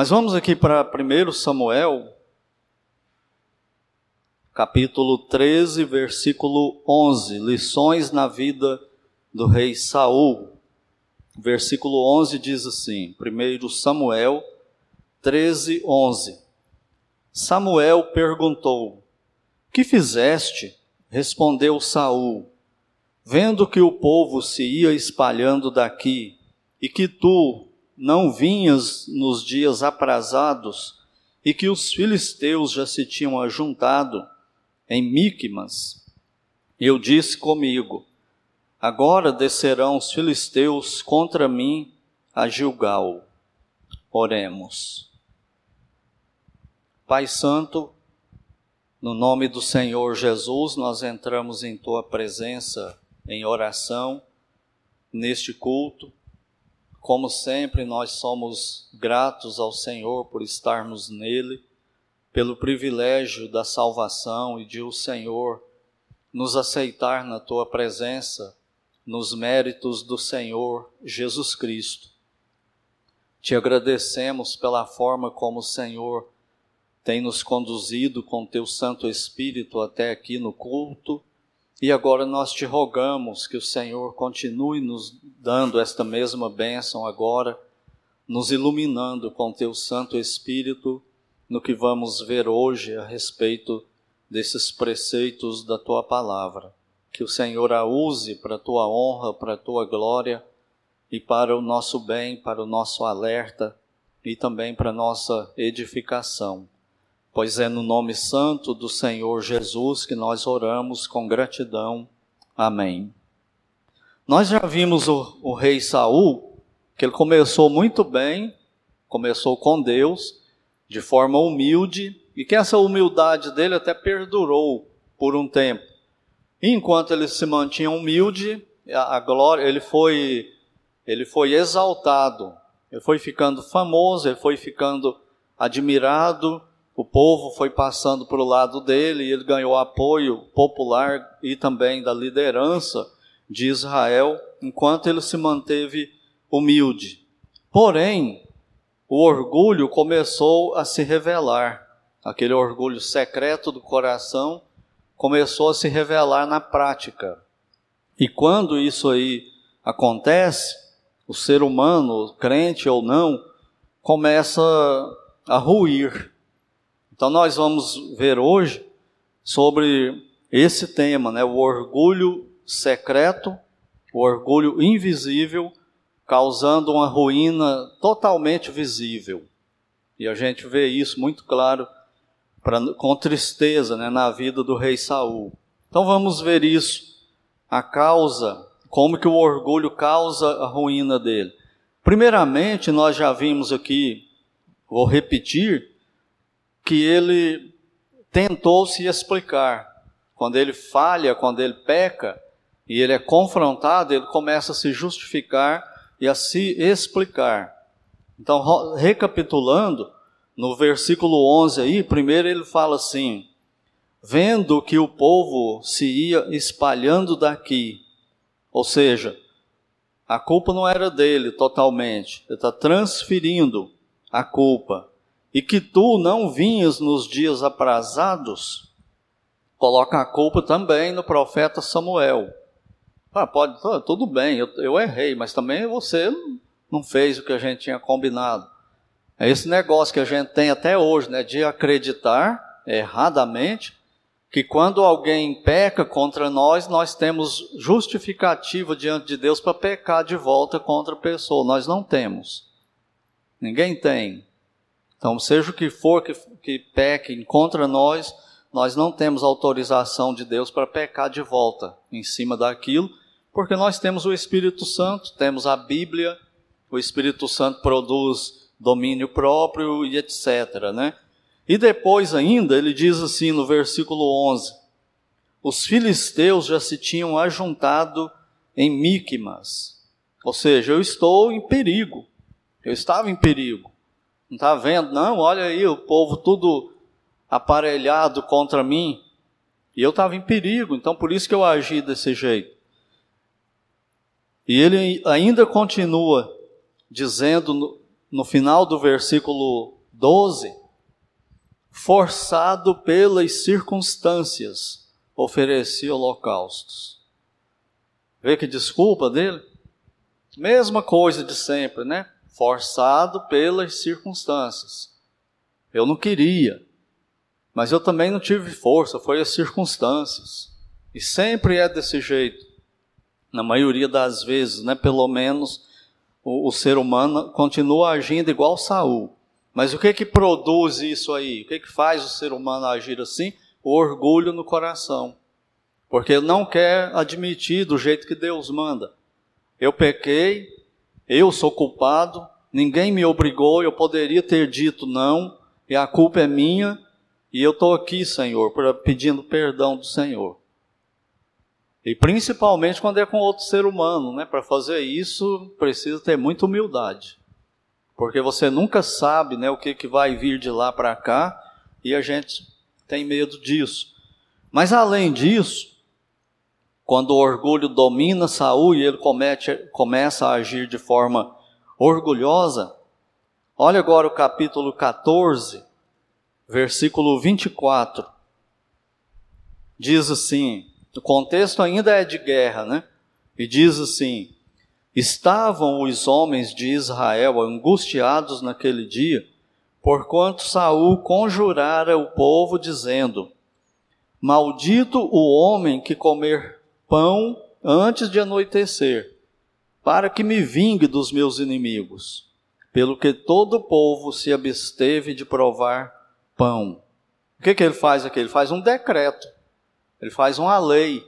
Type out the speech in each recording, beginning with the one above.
Mas vamos aqui para 1 Samuel, capítulo 13, versículo 11, lições na vida do rei Saul. Versículo 11 diz assim: 1 Samuel 13, 11. Samuel perguntou: Que fizeste? Respondeu Saul: Vendo que o povo se ia espalhando daqui e que tu não vinhas nos dias aprazados e que os filisteus já se tinham ajuntado em Miqumas, eu disse comigo: Agora descerão os filisteus contra mim a Gilgal. Oremos. Pai Santo, no nome do Senhor Jesus, nós entramos em tua presença em oração neste culto. Como sempre, nós somos gratos ao Senhor por estarmos nele, pelo privilégio da salvação e de o Senhor nos aceitar na tua presença, nos méritos do Senhor Jesus Cristo. Te agradecemos pela forma como o Senhor tem nos conduzido com teu Santo Espírito até aqui no culto. E agora nós te rogamos que o Senhor continue nos dando esta mesma bênção agora, nos iluminando com teu Santo Espírito no que vamos ver hoje a respeito desses preceitos da tua palavra. Que o Senhor a use para a tua honra, para a tua glória e para o nosso bem, para o nosso alerta e também para a nossa edificação pois é no nome santo do Senhor Jesus que nós oramos com gratidão. Amém. Nós já vimos o, o rei Saul, que ele começou muito bem, começou com Deus, de forma humilde, e que essa humildade dele até perdurou por um tempo. E enquanto ele se mantinha humilde, a, a glória, ele foi, ele foi exaltado, ele foi ficando famoso, ele foi ficando admirado, o povo foi passando para o lado dele e ele ganhou apoio popular e também da liderança de Israel, enquanto ele se manteve humilde. Porém, o orgulho começou a se revelar, aquele orgulho secreto do coração começou a se revelar na prática. E quando isso aí acontece, o ser humano, crente ou não, começa a ruir, então nós vamos ver hoje sobre esse tema, né, o orgulho secreto, o orgulho invisível, causando uma ruína totalmente visível. E a gente vê isso muito claro pra, com tristeza né, na vida do rei Saul. Então vamos ver isso, a causa, como que o orgulho causa a ruína dele. Primeiramente, nós já vimos aqui, vou repetir, que ele tentou se explicar. Quando ele falha, quando ele peca e ele é confrontado, ele começa a se justificar e a se explicar. Então, recapitulando, no versículo 11 aí, primeiro ele fala assim: vendo que o povo se ia espalhando daqui, ou seja, a culpa não era dele totalmente, ele está transferindo a culpa e que tu não vinhas nos dias aprazados, coloca a culpa também no profeta Samuel. Ah, pode, tudo bem, eu, eu errei, mas também você não fez o que a gente tinha combinado. É esse negócio que a gente tem até hoje, né, de acreditar erradamente que quando alguém peca contra nós, nós temos justificativa diante de Deus para pecar de volta contra a pessoa. Nós não temos. Ninguém tem. Então, seja o que for que, que peque contra nós, nós não temos autorização de Deus para pecar de volta em cima daquilo, porque nós temos o Espírito Santo, temos a Bíblia, o Espírito Santo produz domínio próprio e etc. Né? E depois ainda, ele diz assim no versículo 11: Os filisteus já se tinham ajuntado em Miqumas, ou seja, eu estou em perigo, eu estava em perigo. Não está vendo? Não, olha aí, o povo tudo aparelhado contra mim. E eu estava em perigo, então por isso que eu agi desse jeito. E ele ainda continua dizendo no final do versículo 12, forçado pelas circunstâncias, oferecia holocaustos. Vê que desculpa dele? Mesma coisa de sempre, né? Forçado pelas circunstâncias. Eu não queria, mas eu também não tive força, foi as circunstâncias. E sempre é desse jeito. Na maioria das vezes, né? Pelo menos o, o ser humano continua agindo igual Saul. Mas o que que produz isso aí? O que que faz o ser humano agir assim? O orgulho no coração. Porque ele não quer admitir do jeito que Deus manda. Eu pequei, eu sou culpado, ninguém me obrigou, eu poderia ter dito não, e a culpa é minha, e eu estou aqui, Senhor, pedindo perdão do Senhor. E principalmente quando é com outro ser humano, né? Para fazer isso, precisa ter muita humildade. Porque você nunca sabe né, o que, que vai vir de lá para cá, e a gente tem medo disso. Mas além disso, quando o orgulho domina Saul e ele comete, começa a agir de forma orgulhosa, olha agora o capítulo 14, versículo 24. Diz assim: o contexto ainda é de guerra, né? E diz assim: Estavam os homens de Israel angustiados naquele dia, porquanto Saul conjurara o povo dizendo: Maldito o homem que comer pão antes de anoitecer, para que me vingue dos meus inimigos. Pelo que todo o povo se absteve de provar pão. O que, que ele faz aqui? Ele faz um decreto. Ele faz uma lei,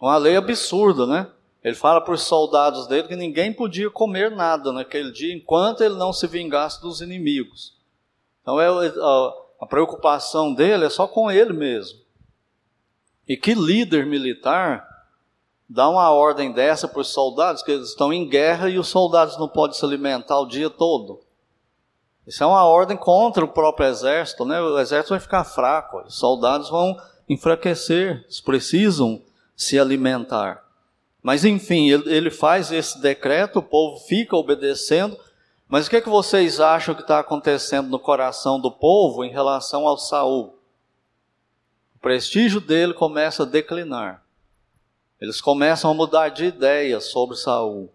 uma lei absurda, né? Ele fala para os soldados dele que ninguém podia comer nada naquele dia enquanto ele não se vingasse dos inimigos. Então é, a, a preocupação dele é só com ele mesmo. E que líder militar dá uma ordem dessa para os soldados, que eles estão em guerra e os soldados não podem se alimentar o dia todo? Isso é uma ordem contra o próprio exército, né? O exército vai ficar fraco, os soldados vão enfraquecer, eles precisam se alimentar. Mas enfim, ele, faz esse decreto, o povo fica obedecendo. Mas o que, é que vocês acham que está acontecendo no coração do povo em relação ao Saul? O prestígio dele começa a declinar. Eles começam a mudar de ideia sobre Saul.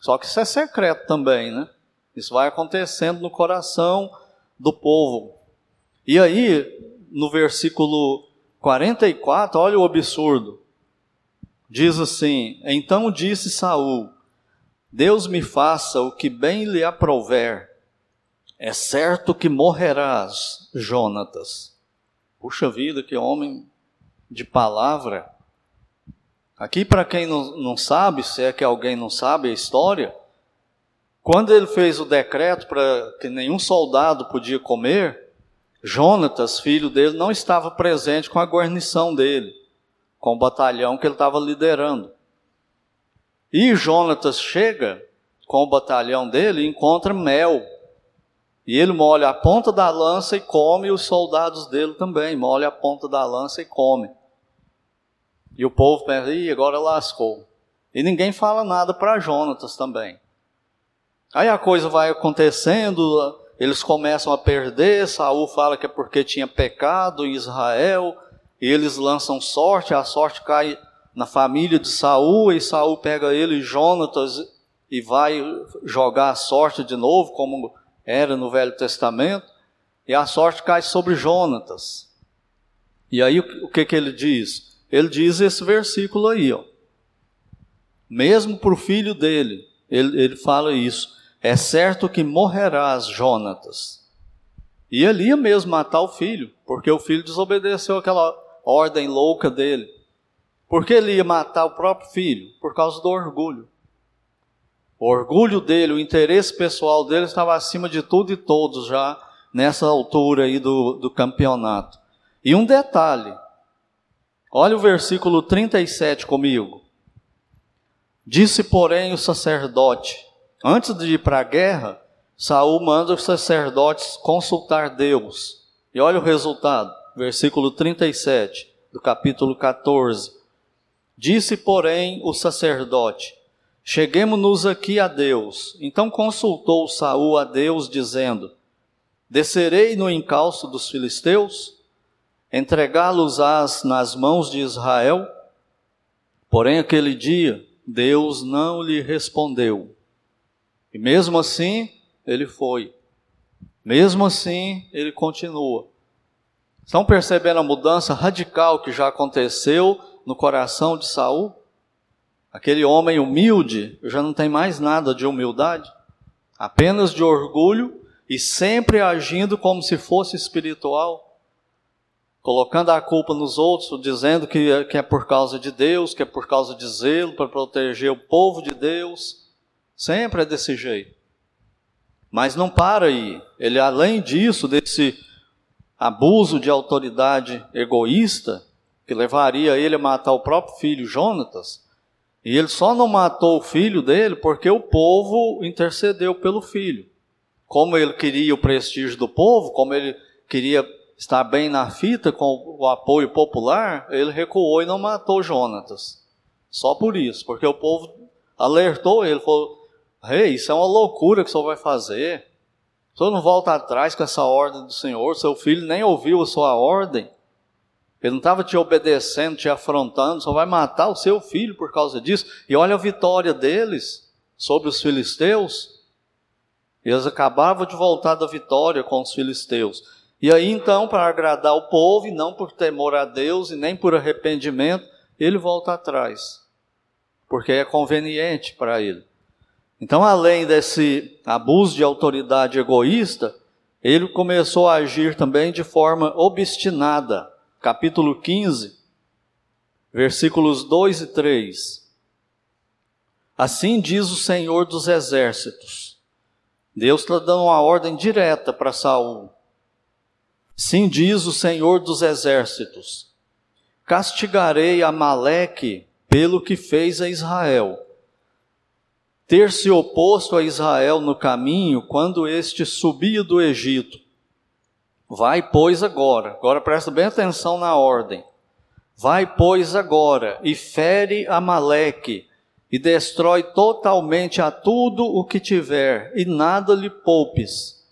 Só que isso é secreto também, né? Isso vai acontecendo no coração do povo. E aí, no versículo 44, olha o absurdo. Diz assim: Então disse Saul: Deus me faça o que bem lhe aprouver. É certo que morrerás, Jonatas. Puxa vida, que homem de palavra. Aqui, para quem não, não sabe, se é que alguém não sabe a história, quando ele fez o decreto para que nenhum soldado podia comer, Jonatas, filho dele, não estava presente com a guarnição dele, com o batalhão que ele estava liderando. E Jonatas chega com o batalhão dele e encontra mel. E ele molha a ponta da lança e come, e os soldados dele também molha a ponta da lança e come. E o povo pensa, Ih, agora lascou. E ninguém fala nada para Jonatas também. Aí a coisa vai acontecendo, eles começam a perder, Saul fala que é porque tinha pecado em Israel, e eles lançam sorte, a sorte cai na família de Saul, e Saul pega ele, Jonatas, e vai jogar a sorte de novo, como era no Velho Testamento, e a sorte cai sobre Jonatas. E aí o que, que ele diz? Ele diz esse versículo aí, ó. Mesmo para o filho dele, ele, ele fala isso. É certo que morrerás, Jonatas. E ele ia mesmo matar o filho, porque o filho desobedeceu aquela ordem louca dele. Por que ele ia matar o próprio filho? Por causa do orgulho. O orgulho dele, o interesse pessoal dele estava acima de tudo e todos já nessa altura aí do, do campeonato. E um detalhe, olha o versículo 37 comigo. Disse, porém, o sacerdote: Antes de ir para a guerra, Saul manda os sacerdotes consultar Deus. E olha o resultado, versículo 37 do capítulo 14. Disse, porém, o sacerdote: Cheguemos-nos aqui a Deus. Então consultou Saul a Deus, dizendo: Descerei no encalço dos filisteus, entregá-los-ás nas mãos de Israel? Porém, aquele dia, Deus não lhe respondeu. E mesmo assim, ele foi. Mesmo assim, ele continua. Estão percebendo a mudança radical que já aconteceu no coração de Saul? Aquele homem humilde já não tem mais nada de humildade, apenas de orgulho e sempre agindo como se fosse espiritual, colocando a culpa nos outros, dizendo que, é, que é por causa de Deus, que é por causa de zelo para proteger o povo de Deus. Sempre é desse jeito. Mas não para aí. Ele, além disso, desse abuso de autoridade egoísta, que levaria ele a matar o próprio filho Jonatas, e ele só não matou o filho dele porque o povo intercedeu pelo filho. Como ele queria o prestígio do povo, como ele queria estar bem na fita com o apoio popular, ele recuou e não matou Jonatas. Só por isso, porque o povo alertou ele, falou: Rei, hey, isso é uma loucura que o senhor vai fazer. O senhor não volta atrás com essa ordem do Senhor, seu filho nem ouviu a sua ordem. Ele não estava te obedecendo, te afrontando, só vai matar o seu filho por causa disso. E olha a vitória deles sobre os filisteus. Eles acabavam de voltar da vitória com os filisteus. E aí então, para agradar o povo, e não por temor a Deus e nem por arrependimento, ele volta atrás. Porque é conveniente para ele. Então, além desse abuso de autoridade egoísta, ele começou a agir também de forma obstinada capítulo 15, versículos 2 e 3. Assim diz o Senhor dos Exércitos. Deus está dando uma ordem direta para Saul. Sim diz o Senhor dos Exércitos: Castigarei Amaleque pelo que fez a Israel. Ter se oposto a Israel no caminho quando este subia do Egito Vai, pois, agora. Agora presta bem atenção na ordem. Vai, pois, agora e fere Amaleque e destrói totalmente a tudo o que tiver e nada lhe poupes.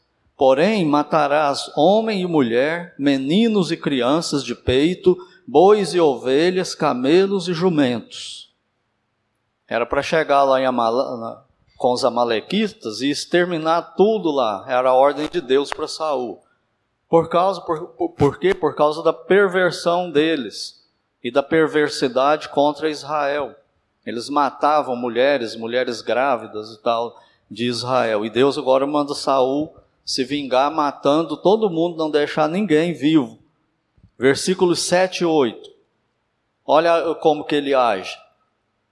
Porém, matarás homem e mulher, meninos e crianças de peito, bois e ovelhas, camelos e jumentos. Era para chegar lá em Amal com os amalequitas e exterminar tudo lá. Era a ordem de Deus para Saul. Por causa, por, por quê? Por causa da perversão deles e da perversidade contra Israel. Eles matavam mulheres, mulheres grávidas e tal de Israel. E Deus agora manda Saul se vingar matando todo mundo, não deixar ninguém vivo. Versículos 7 e 8. Olha como que ele age.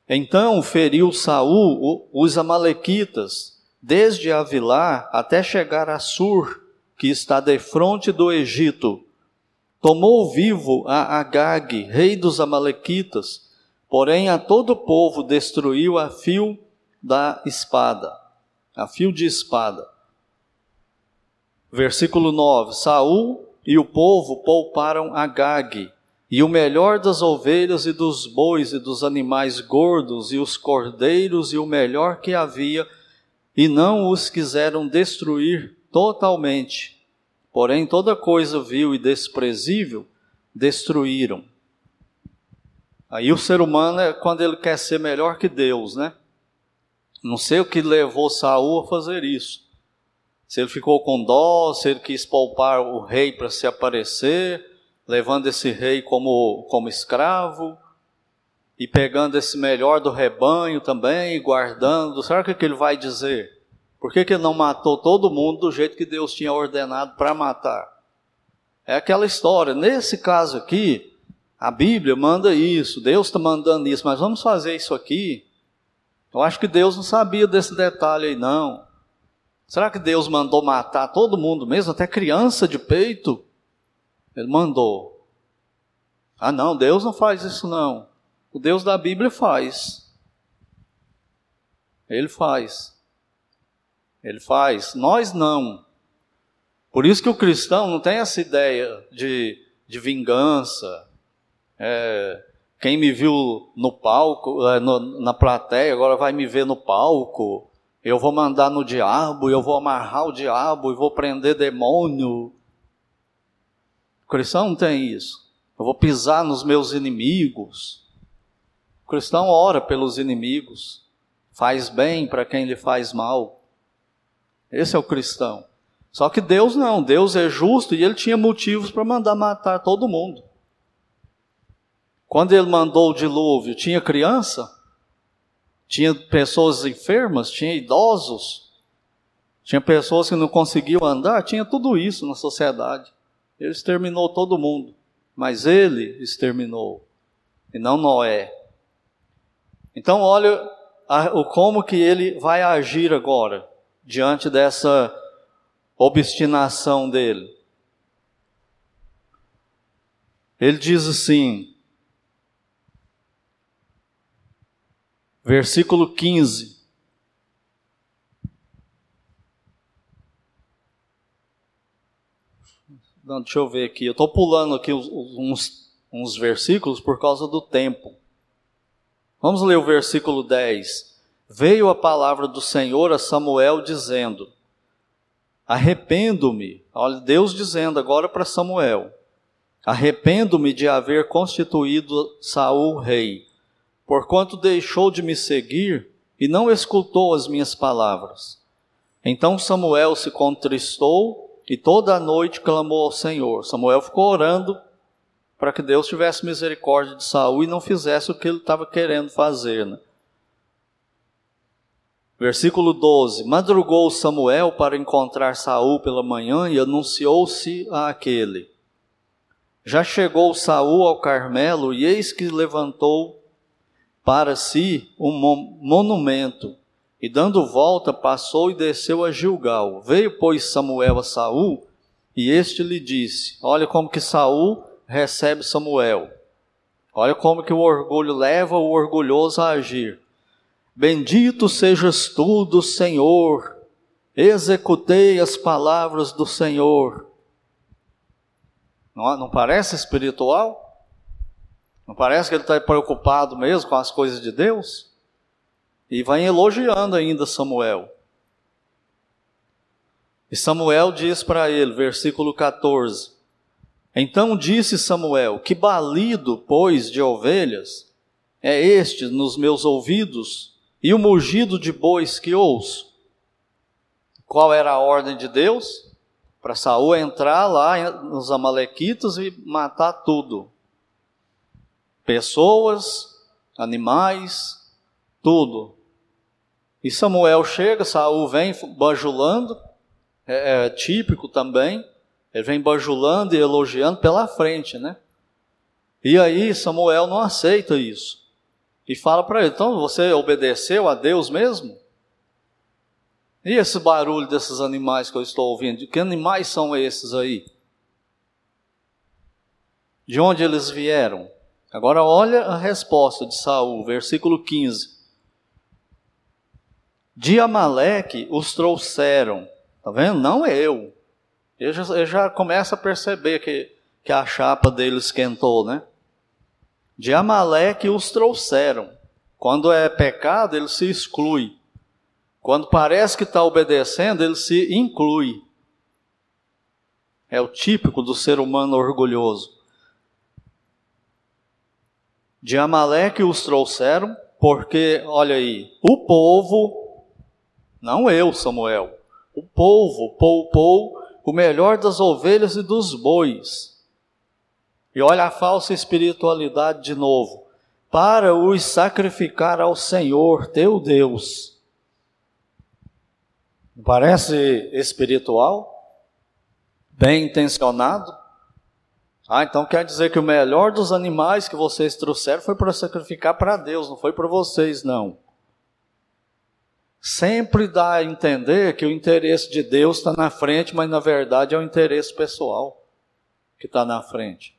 Então feriu Saul os amalequitas, desde Avilá até chegar a Sur, que está defronte do Egito, tomou vivo a Agag, rei dos Amalequitas, porém a todo o povo destruiu a fio da espada, a fio de espada. Versículo 9: Saul e o povo pouparam Agag, e o melhor das ovelhas e dos bois e dos animais gordos e os cordeiros e o melhor que havia, e não os quiseram destruir totalmente. Porém, toda coisa vil e desprezível destruíram. Aí o ser humano é quando ele quer ser melhor que Deus, né? Não sei o que levou Saul a fazer isso. Se ele ficou com dó, se ele quis poupar o rei para se aparecer, levando esse rei como, como escravo, e pegando esse melhor do rebanho também, e guardando. Será que, que ele vai dizer? Por que, que ele não matou todo mundo do jeito que Deus tinha ordenado para matar? É aquela história. Nesse caso aqui, a Bíblia manda isso, Deus está mandando isso, mas vamos fazer isso aqui. Eu acho que Deus não sabia desse detalhe aí, não. Será que Deus mandou matar todo mundo mesmo, até criança de peito? Ele mandou. Ah, não, Deus não faz isso, não. O Deus da Bíblia faz. Ele faz. Ele faz, nós não. Por isso que o cristão não tem essa ideia de, de vingança, é, Quem me viu no palco, eh, na plateia, agora vai me ver no palco. Eu vou mandar no diabo, eu vou amarrar o diabo e vou prender demônio. O cristão não tem isso. Eu vou pisar nos meus inimigos. O cristão ora pelos inimigos, faz bem para quem lhe faz mal. Esse é o cristão. Só que Deus não, Deus é justo e ele tinha motivos para mandar matar todo mundo. Quando ele mandou o dilúvio, tinha criança? Tinha pessoas enfermas? Tinha idosos? Tinha pessoas que não conseguiam andar? Tinha tudo isso na sociedade. Ele exterminou todo mundo. Mas ele exterminou. E não Noé. Então, olha o como que ele vai agir agora diante dessa obstinação dele. Ele diz assim: versículo 15. Não, deixa eu ver aqui. Eu estou pulando aqui uns, uns versículos por causa do tempo. Vamos ler o versículo 10. Veio a palavra do Senhor a Samuel dizendo: Arrependo-me. Olha, Deus dizendo agora para Samuel: Arrependo-me de haver constituído Saul rei porquanto deixou de me seguir e não escutou as minhas palavras. Então Samuel se contristou e toda a noite clamou ao Senhor. Samuel ficou orando para que Deus tivesse misericórdia de Saul e não fizesse o que ele estava querendo fazer. Né? Versículo 12: Madrugou Samuel para encontrar Saul pela manhã e anunciou-se a aquele. Já chegou Saul ao Carmelo e eis que levantou para si um monumento, e dando volta passou e desceu a Gilgal. Veio, pois, Samuel a Saul, e este lhe disse: Olha como que Saul recebe Samuel. Olha como que o orgulho leva o orgulhoso a agir. Bendito sejas tu do Senhor, executei as palavras do Senhor. Não, não parece espiritual? Não parece que ele está preocupado mesmo com as coisas de Deus? E vai elogiando ainda Samuel. E Samuel diz para ele, versículo 14: Então disse Samuel: Que balido, pois, de ovelhas é este nos meus ouvidos, e o mugido de bois que ouço? Qual era a ordem de Deus? Para Saul entrar lá nos Amalequitas e matar tudo pessoas, animais, tudo. E Samuel chega, Saul vem bajulando, é, é típico também, ele vem bajulando e elogiando pela frente, né? E aí Samuel não aceita isso. E fala para ele: então você obedeceu a Deus mesmo? E esse barulho desses animais que eu estou ouvindo? Que animais são esses aí? De onde eles vieram? Agora olha a resposta de Saul, versículo 15. De Amaleque os trouxeram. Tá vendo? Não eu. Ele já, ele já começa a perceber que, que a chapa dele esquentou, né? De Amaleque os trouxeram. Quando é pecado, ele se exclui. Quando parece que está obedecendo, ele se inclui. É o típico do ser humano orgulhoso. De Amaleque os trouxeram, porque, olha aí, o povo, não eu, Samuel, o povo poupou o melhor das ovelhas e dos bois. E olha a falsa espiritualidade de novo. Para os sacrificar ao Senhor teu Deus. Parece espiritual? Bem intencionado? Ah, então quer dizer que o melhor dos animais que vocês trouxeram foi para sacrificar para Deus, não foi para vocês, não. Sempre dá a entender que o interesse de Deus está na frente, mas na verdade é o interesse pessoal que está na frente.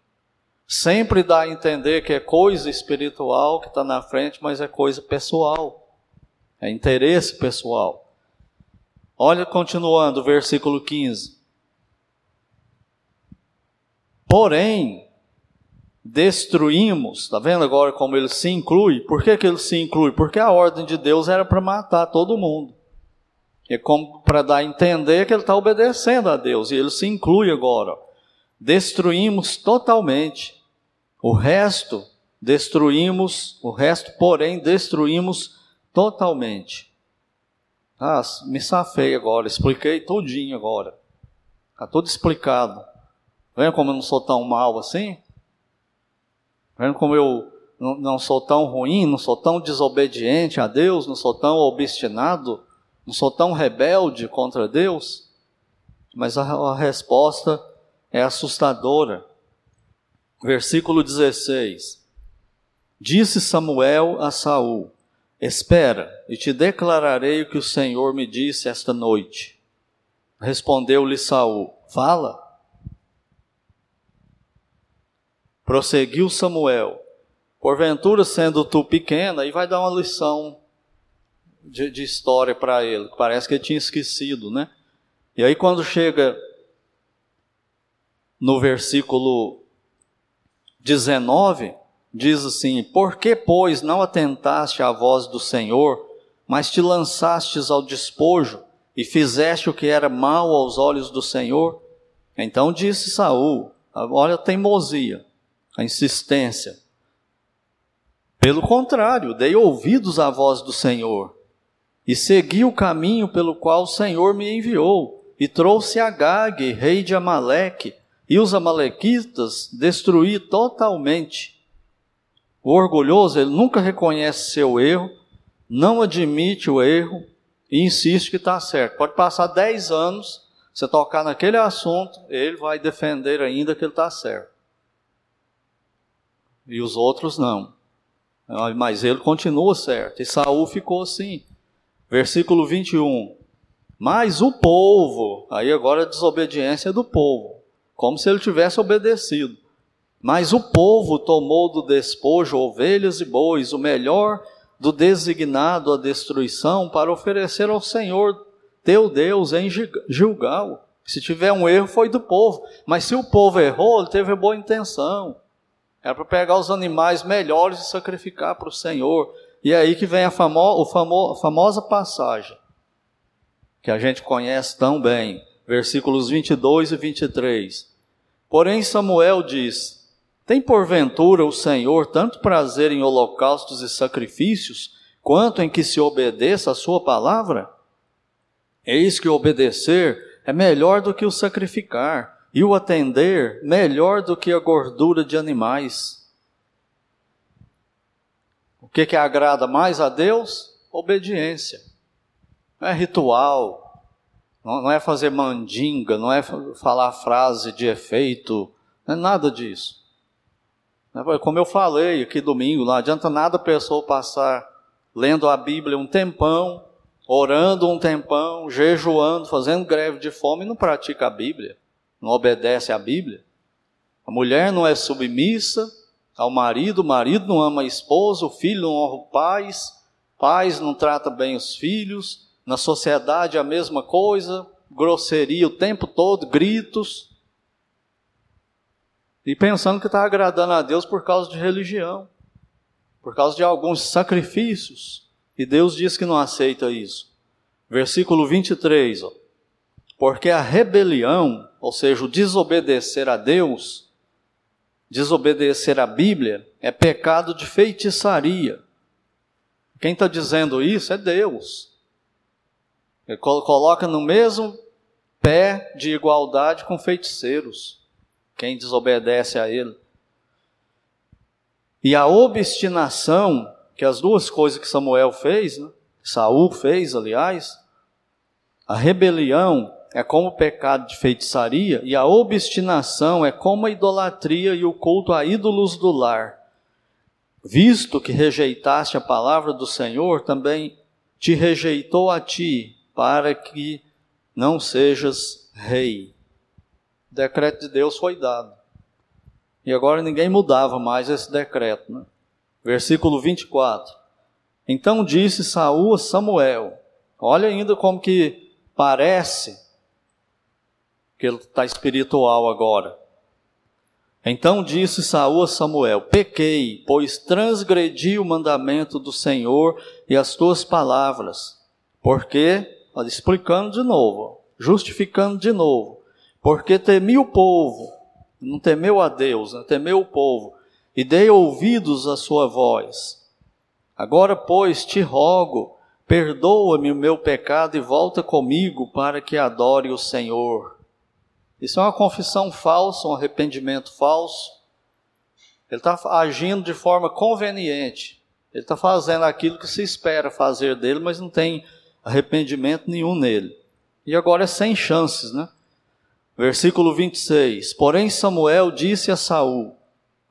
Sempre dá a entender que é coisa espiritual que está na frente, mas é coisa pessoal. É interesse pessoal. Olha, continuando, versículo 15. Porém, destruímos, está vendo agora como ele se inclui? Por que, que ele se inclui? Porque a ordem de Deus era para matar todo mundo. É como para dar a entender que ele está obedecendo a Deus, e ele se inclui agora. Destruímos totalmente. O resto, destruímos, o resto, porém, destruímos totalmente. Ah, me safei agora, expliquei tudinho agora. Está tudo explicado. Vendo como eu não sou tão mal assim? Vendo como eu não, sou tão ruim, não sou tão desobediente a Deus, não sou tão obstinado, não sou tão rebelde contra Deus? Mas a, a resposta é assustadora. Versículo 16. Disse Samuel a Saul: Espera, e te declararei o que o Senhor me disse esta noite. Respondeu-lhe Saul: Fala. Prosseguiu Samuel: Porventura, sendo tu pequena, e vai dar uma lição de, de história para ele, parece que ele tinha esquecido, né? E aí, quando chega no versículo 19, diz assim: Por que, pois, não atentaste à voz do Senhor, mas te lançastes ao despojo e fizeste o que era mal aos olhos do Senhor? Então disse Saul: Olha a teimosia, a insistência. Pelo contrário, dei ouvidos à voz do Senhor e segui o caminho pelo qual o Senhor me enviou e trouxe Agag, rei de Amaleque, e os amalequitas destruí totalmente. O orgulhoso, ele nunca reconhece seu erro, não admite o erro e insiste que está certo. Pode passar 10 anos, você tocar naquele assunto, ele vai defender ainda que ele está certo. E os outros não. Mas ele continua certo. E Saul ficou assim. Versículo 21. Mas o povo, aí agora a desobediência do povo, como se ele tivesse obedecido. Mas o povo tomou do despojo ovelhas e bois, o melhor do designado à destruição, para oferecer ao Senhor teu Deus em Gilgal. Se tiver um erro, foi do povo. Mas se o povo errou, ele teve boa intenção. Era para pegar os animais melhores e sacrificar para o Senhor. E é aí que vem a, famo, famo, a famosa passagem, que a gente conhece tão bem, versículos 22 e 23. Porém, Samuel diz: tem porventura o Senhor tanto prazer em holocaustos e sacrifícios, quanto em que se obedeça a sua palavra? Eis que obedecer é melhor do que o sacrificar, e o atender melhor do que a gordura de animais. O que, que agrada mais a Deus? Obediência. Não é ritual, não é fazer mandinga, não é falar frase de efeito, não é nada disso. Né, como eu falei aqui domingo, não adianta nada a pessoa passar lendo a Bíblia um tempão, orando um tempão, jejuando, fazendo greve de fome e não pratica a Bíblia, não obedece à Bíblia. A mulher não é submissa ao marido, o marido não ama a esposa, o filho não honra o pais, pais não trata bem os filhos, na sociedade a mesma coisa, grosseria o tempo todo, gritos. E pensando que está agradando a Deus por causa de religião, por causa de alguns sacrifícios. E Deus diz que não aceita isso. Versículo 23, ó. Porque a rebelião, ou seja, o desobedecer a Deus, desobedecer a Bíblia, é pecado de feitiçaria. Quem está dizendo isso é Deus. Ele coloca no mesmo pé de igualdade com feiticeiros quem desobedece a ele. E a obstinação, que as duas coisas que Samuel fez, né? Saul fez, aliás, a rebelião é como o pecado de feitiçaria e a obstinação é como a idolatria e o culto a ídolos do lar. Visto que rejeitaste a palavra do Senhor, também te rejeitou a ti, para que não sejas rei o decreto de Deus foi dado. E agora ninguém mudava mais esse decreto. Né? Versículo 24. Então disse Saul a Samuel: Olha ainda como que parece que ele está espiritual agora. Então disse Saul a Samuel: Pequei, pois transgredi o mandamento do Senhor e as tuas palavras. Porque, explicando de novo, justificando de novo, porque temi o povo, não temeu a Deus, não temeu o povo, e dei ouvidos à sua voz. Agora, pois, te rogo, perdoa-me o meu pecado e volta comigo para que adore o Senhor. Isso é uma confissão falsa, um arrependimento falso. Ele está agindo de forma conveniente. Ele está fazendo aquilo que se espera fazer dele, mas não tem arrependimento nenhum nele. E agora é sem chances, né? Versículo 26. Porém Samuel disse a Saul: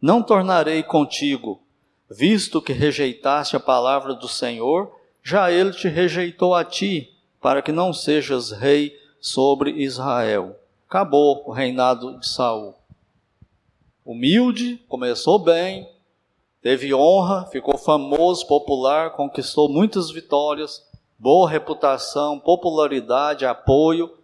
Não tornarei contigo, visto que rejeitaste a palavra do Senhor, já ele te rejeitou a ti, para que não sejas rei sobre Israel acabou o reinado de Saul. Humilde, começou bem, teve honra, ficou famoso, popular, conquistou muitas vitórias, boa reputação, popularidade, apoio.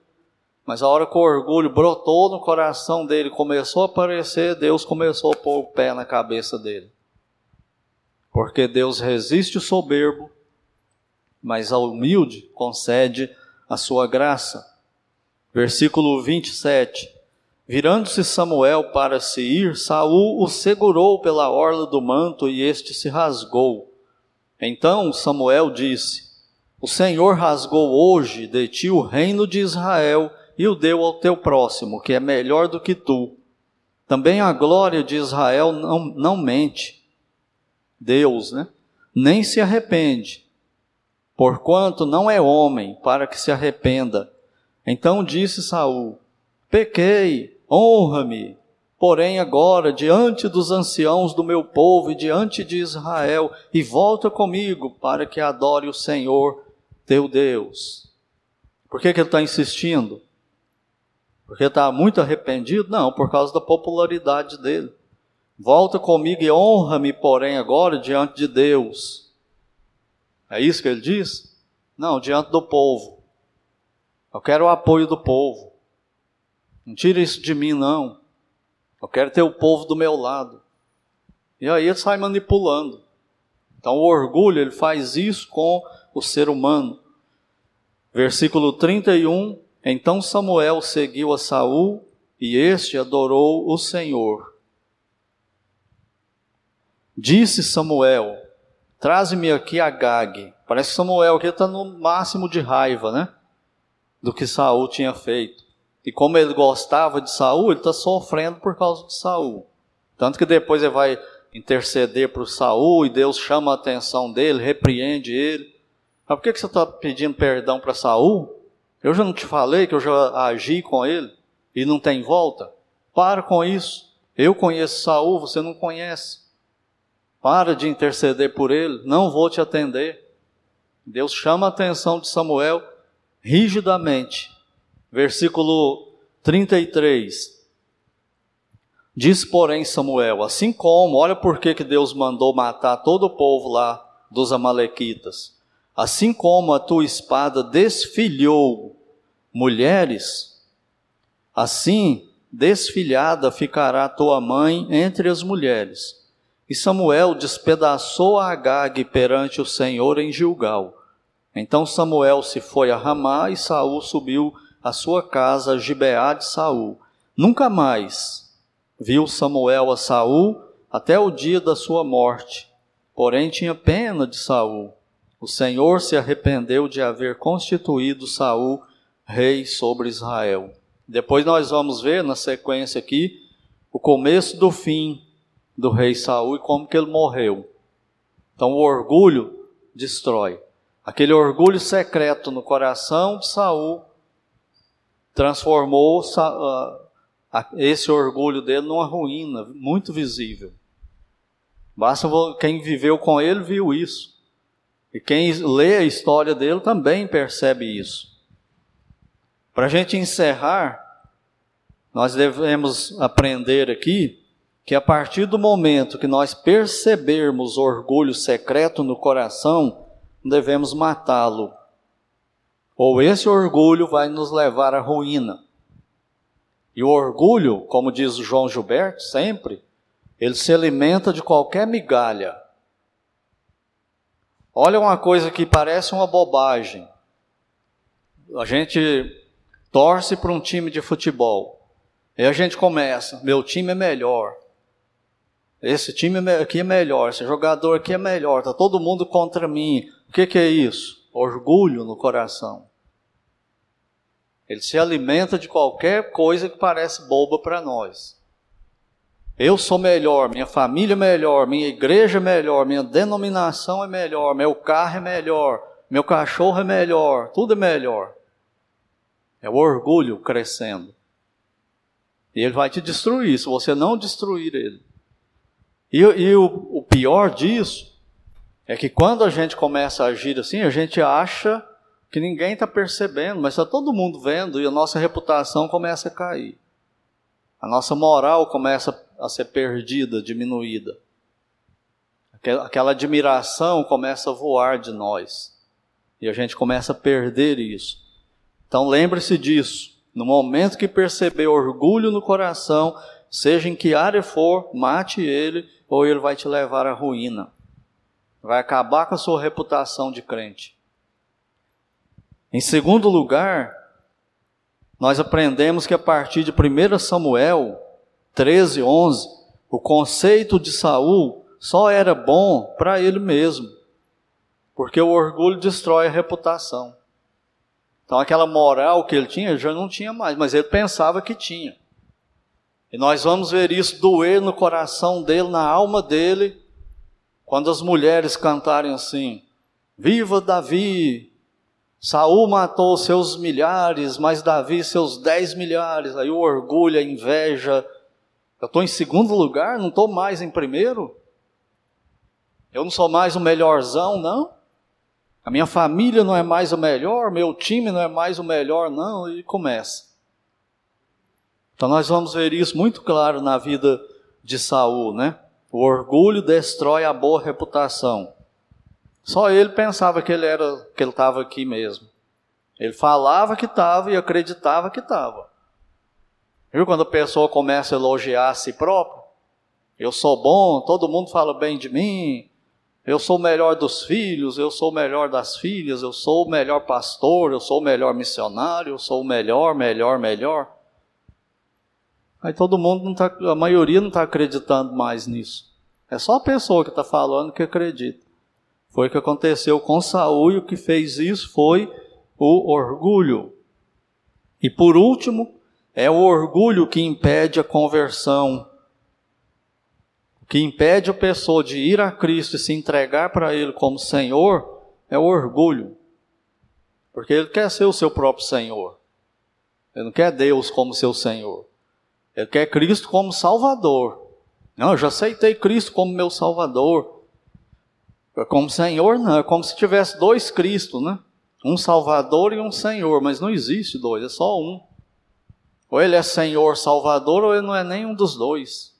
Mas a hora que o orgulho brotou no coração dele, começou a aparecer, Deus começou a pôr o pé na cabeça dele. Porque Deus resiste o soberbo, mas ao humilde concede a sua graça. Versículo 27. Virando-se Samuel para se ir, Saul o segurou pela orla do manto e este se rasgou. Então Samuel disse: O Senhor rasgou hoje de ti o reino de Israel e o deu ao teu próximo, que é melhor do que tu. Também a glória de Israel não, não mente. Deus, né? Nem se arrepende, porquanto não é homem para que se arrependa então disse Saul: Pequei, honra-me, porém agora diante dos anciãos do meu povo e diante de Israel, e volta comigo para que adore o Senhor teu Deus. Por que, que ele está insistindo? Porque está muito arrependido? Não, por causa da popularidade dele. Volta comigo e honra-me, porém, agora diante de Deus. É isso que ele diz? Não, diante do povo. Eu quero o apoio do povo. Não tira isso de mim, não. Eu quero ter o povo do meu lado. E aí ele sai manipulando. Então o orgulho, ele faz isso com o ser humano. Versículo 31, então Samuel seguiu a Saul e este adorou o Senhor. Disse Samuel: Traze-me aqui a Gag. Parece que Samuel aqui está no máximo de raiva, né? Do que Saul tinha feito. E como ele gostava de Saul, ele está sofrendo por causa de Saul. Tanto que depois ele vai interceder para o Saul e Deus chama a atenção dele, repreende ele. Mas por que, que você está pedindo perdão para Saul? Eu já não te falei que eu já agi com ele e não tem volta? Para com isso. Eu conheço Saul, você não conhece. Para de interceder por ele, não vou te atender. Deus chama a atenção de Samuel rigidamente. Versículo 33. Diz, porém, Samuel: Assim como, olha por que Deus mandou matar todo o povo lá dos Amalequitas. Assim como a tua espada desfilhou mulheres, assim desfilhada ficará tua mãe entre as mulheres. E Samuel despedaçou a Agag perante o Senhor em Gilgal. Então Samuel se foi a Ramá e Saul subiu à sua casa a Gibeá de Saul. Nunca mais viu Samuel a Saul até o dia da sua morte. Porém tinha pena de Saul. O Senhor se arrependeu de haver constituído Saul rei sobre Israel. Depois nós vamos ver na sequência aqui o começo do fim do rei Saul e como que ele morreu. Então o orgulho destrói. Aquele orgulho secreto no coração de Saul transformou esse orgulho dele numa ruína muito visível. Basta quem viveu com ele viu isso. E quem lê a história dele também percebe isso. Para a gente encerrar, nós devemos aprender aqui que a partir do momento que nós percebermos orgulho secreto no coração, devemos matá-lo. Ou esse orgulho vai nos levar à ruína. E o orgulho, como diz o João Gilberto, sempre, ele se alimenta de qualquer migalha. Olha uma coisa que parece uma bobagem. A gente torce para um time de futebol. E a gente começa, meu time é melhor. Esse time aqui é melhor, esse jogador aqui é melhor, está todo mundo contra mim. O que, que é isso? Orgulho no coração. Ele se alimenta de qualquer coisa que parece boba para nós. Eu sou melhor, minha família é melhor, minha igreja é melhor, minha denominação é melhor, meu carro é melhor, meu cachorro é melhor, tudo é melhor. É o orgulho crescendo. E ele vai te destruir se você não destruir ele. E, e o, o pior disso é que quando a gente começa a agir assim, a gente acha que ninguém está percebendo, mas está todo mundo vendo e a nossa reputação começa a cair. A nossa moral começa a ser perdida, diminuída. Aquela admiração começa a voar de nós. E a gente começa a perder isso. Então lembre-se disso. No momento que perceber orgulho no coração, seja em que área for, mate ele, ou ele vai te levar à ruína. Vai acabar com a sua reputação de crente. Em segundo lugar, nós aprendemos que a partir de 1 Samuel 13, 11, o conceito de Saul só era bom para ele mesmo, porque o orgulho destrói a reputação. Então aquela moral que ele tinha, já não tinha mais, mas ele pensava que tinha. E nós vamos ver isso doer no coração dele, na alma dele, quando as mulheres cantarem assim: Viva Davi! Saul matou seus milhares, mas Davi seus dez milhares. Aí o orgulho, a inveja, eu estou em segundo lugar, não estou mais em primeiro. Eu não sou mais o melhorzão, não. A minha família não é mais o melhor, meu time não é mais o melhor, não. E começa. Então nós vamos ver isso muito claro na vida de Saul, né? O orgulho destrói a boa reputação. Só ele pensava que ele era, que ele estava aqui mesmo. Ele falava que estava e acreditava que estava. Viu quando a pessoa começa a elogiar a si próprio? Eu sou bom, todo mundo fala bem de mim. Eu sou o melhor dos filhos, eu sou o melhor das filhas, eu sou o melhor pastor, eu sou o melhor missionário, eu sou o melhor, melhor, melhor. Aí todo mundo não tá, a maioria não está acreditando mais nisso. É só a pessoa que está falando que acredita. Foi o que aconteceu com Saul e o que fez isso foi o orgulho. E por último, é o orgulho que impede a conversão. O que impede a pessoa de ir a Cristo e se entregar para Ele como Senhor é o orgulho. Porque Ele quer ser o seu próprio Senhor. Ele não quer Deus como seu Senhor. Ele quer Cristo como Salvador. Não, eu já aceitei Cristo como meu Salvador. Como Senhor, não. É como se tivesse dois Cristos, né? Um Salvador e um Senhor. Mas não existe dois, é só um. Ou ele é Senhor Salvador, ou ele não é nenhum dos dois.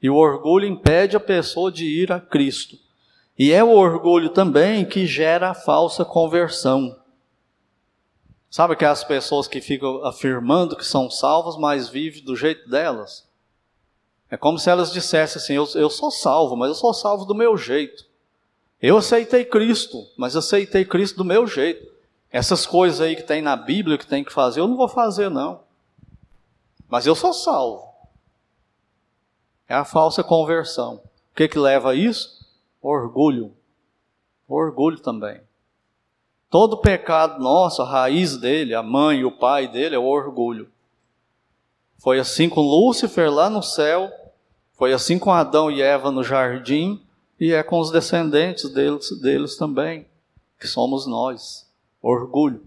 E o orgulho impede a pessoa de ir a Cristo. E é o orgulho também que gera a falsa conversão. Sabe aquelas pessoas que ficam afirmando que são salvas, mas vivem do jeito delas? É como se elas dissessem assim: eu, eu sou salvo, mas eu sou salvo do meu jeito. Eu aceitei Cristo, mas aceitei Cristo do meu jeito. Essas coisas aí que tem na Bíblia que tem que fazer, eu não vou fazer, não. Mas eu sou salvo. É a falsa conversão. O que, que leva a isso? Orgulho. Orgulho também. Todo pecado nosso, a raiz dele, a mãe e o pai dele é o orgulho. Foi assim com Lúcifer lá no céu, foi assim com Adão e Eva no jardim, e é com os descendentes deles, deles também, que somos nós. Orgulho.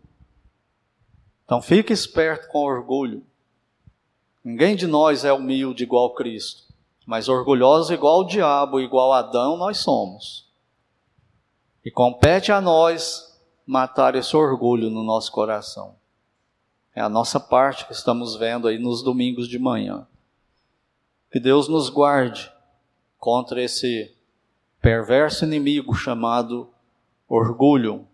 Então fique esperto com orgulho. Ninguém de nós é humilde igual Cristo, mas orgulhoso igual o diabo, igual Adão, nós somos. E compete a nós matar esse orgulho no nosso coração. É a nossa parte que estamos vendo aí nos domingos de manhã. Que Deus nos guarde contra esse perverso inimigo chamado orgulho